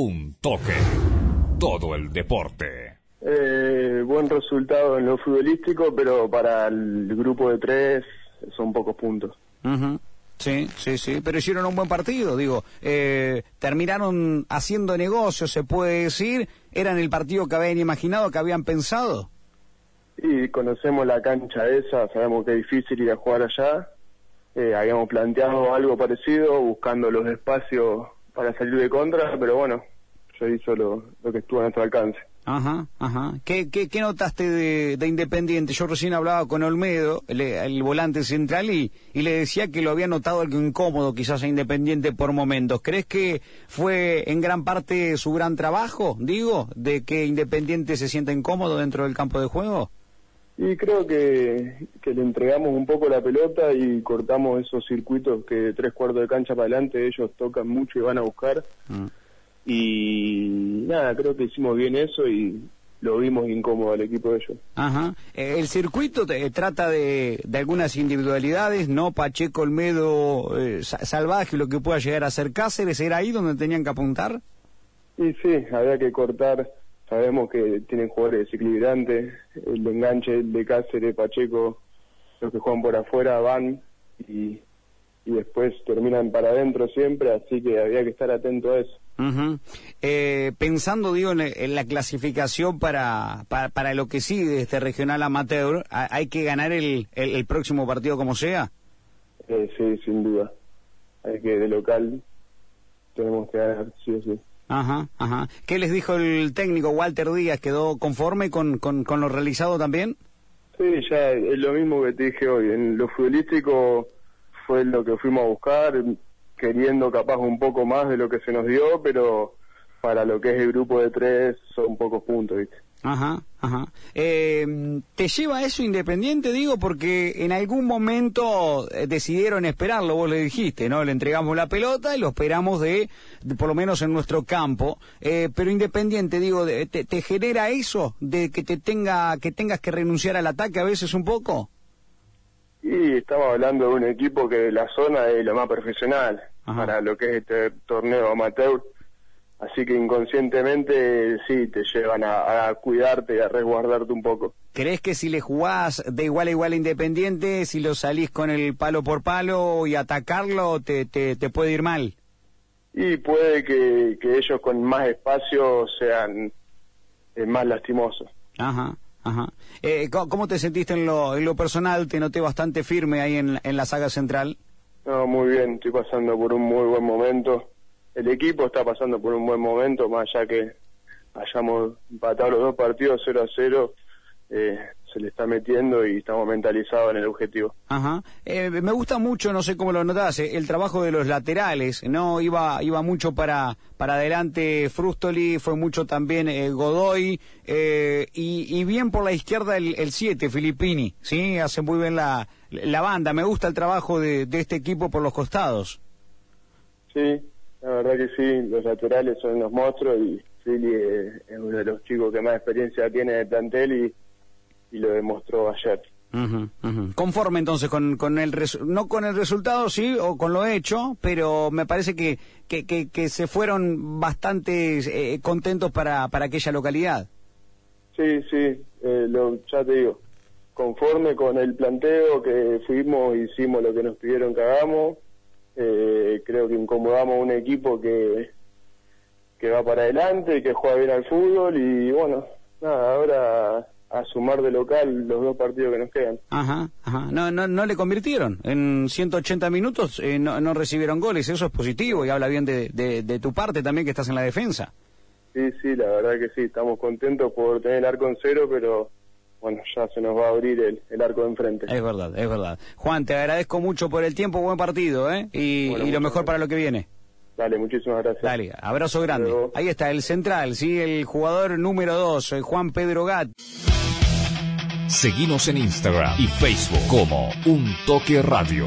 Un toque. Todo el deporte. Eh, buen resultado en lo futbolístico, pero para el grupo de tres son pocos puntos. Sí, sí, sí, pero hicieron un buen partido, digo. Eh, terminaron haciendo negocios, se puede decir. ¿Eran el partido que habían imaginado, que habían pensado? Y conocemos la cancha esa, sabemos que es difícil ir a jugar allá. Eh, habíamos planteado algo parecido, buscando los espacios para salir de contra, pero bueno, se hizo lo, que estuvo a nuestro alcance. Ajá, ajá. ¿Qué, qué, qué notaste de, de, Independiente? Yo recién hablaba con Olmedo, el, el volante central, y, y, le decía que lo había notado algo incómodo quizás a Independiente por momentos. ¿Crees que fue en gran parte su gran trabajo, digo, de que Independiente se sienta incómodo dentro del campo de juego? Y creo que, que le entregamos un poco la pelota y cortamos esos circuitos que tres cuartos de cancha para adelante ellos tocan mucho y van a buscar. Mm. Y nada, creo que hicimos bien eso y lo vimos incómodo al equipo de ellos. Ajá. Eh, el circuito te, trata de, de, algunas individualidades, ¿no? Pacheco, Olmedo, eh, Salvaje, lo que pueda llegar a ser Cáceres, ¿era ahí donde tenían que apuntar? Y sí, había que cortar Sabemos que tienen jugadores desequilibrantes, el enganche de Cáceres, Pacheco, los que juegan por afuera van y, y después terminan para adentro siempre, así que había que estar atento a eso. eh, pensando, digo, en, la clasificación para, para, para, lo que sigue este regional amateur, ¿hay que ganar el, el, próximo partido como sea? Eh, sí, sin duda. Hay que de local tenemos que ganar, sí o sí. Ajá, ajá. ¿Qué les dijo el técnico Walter Díaz? ¿Quedó conforme con, con, con, lo realizado también? Sí, ya es lo mismo que te dije hoy. En lo futbolístico fue lo que fuimos a buscar, queriendo capaz un poco más de lo que se nos dio, pero para lo que es el grupo de tres son pocos puntos, ¿viste? Ajá, ajá. Eh, ¿Te lleva eso Independiente, digo, porque en algún momento eh, decidieron esperarlo, vos le dijiste, ¿no? Le entregamos la pelota y lo esperamos de, por lo menos en nuestro campo. Eh, pero Independiente, digo, te, te, genera eso de que te tenga, que tengas que renunciar al ataque a veces un poco? Y estamos hablando de un equipo que la zona es lo más profesional para lo que es este torneo amateur Así que inconscientemente sí, te llevan a, cuidarte y a resguardarte un poco. ¿Crees que si le jugás de igual a igual a Independiente, si lo salís con el palo por palo y atacarlo, te, te, puede ir mal? Y puede que, ellos con más espacio sean eh, más lastimosos. Ajá, ajá. Eh, ¿Cómo te sentiste en lo, en lo personal? ¿Te noté bastante firme ahí en, en la saga central? No, muy bien, estoy pasando por un muy buen momento el equipo está pasando por un buen momento, más allá que hayamos empatado los dos partidos 0 a 0, eh, se le está metiendo y estamos mentalizados en el objetivo. Ajá. Eh, me gusta mucho, no sé cómo lo notás, eh, el trabajo de los laterales, ¿no? Iba iba mucho para para adelante Frustoli, fue mucho también Godoy, y, bien por la izquierda el 7, Filippini, ¿sí? Hace muy bien la, la banda. Me gusta el trabajo de, de este equipo por los costados. Sí, la verdad que sí, los laterales son unos monstruos y Philly es, uno de los chicos que más experiencia tiene de plantel y, y lo demostró ayer. Conforme entonces con, con el no con el resultado sí o con lo hecho, pero me parece que que, que, se fueron bastante eh, contentos para, para aquella localidad. Sí, sí, eh, lo, ya te digo, conforme con el planteo que fuimos, hicimos lo que nos pidieron que hagamos eh, creo que incomodamos a un equipo que, que va para adelante, que juega bien al fútbol y bueno, nada, ahora a sumar de local los dos partidos que nos quedan. Ajá, ajá. No, no, no le convirtieron. En 180 minutos eh, no, no, recibieron goles. Eso es positivo y habla bien de, de, de, tu parte también que estás en la defensa. Sí, sí, la verdad que sí. Estamos contentos por tener el arco en cero, pero bueno, ya se nos va a abrir el, arco de enfrente. Es verdad, es verdad. Juan, te agradezco mucho por el tiempo, buen partido, ¿eh? Y, lo mejor para lo que viene. Dale, muchísimas gracias. Dale, abrazo grande. Ahí está, el central, sí, el jugador número dos, eh, Juan Pedro Gat. Seguimos en Instagram y Facebook como Un Toque Radio.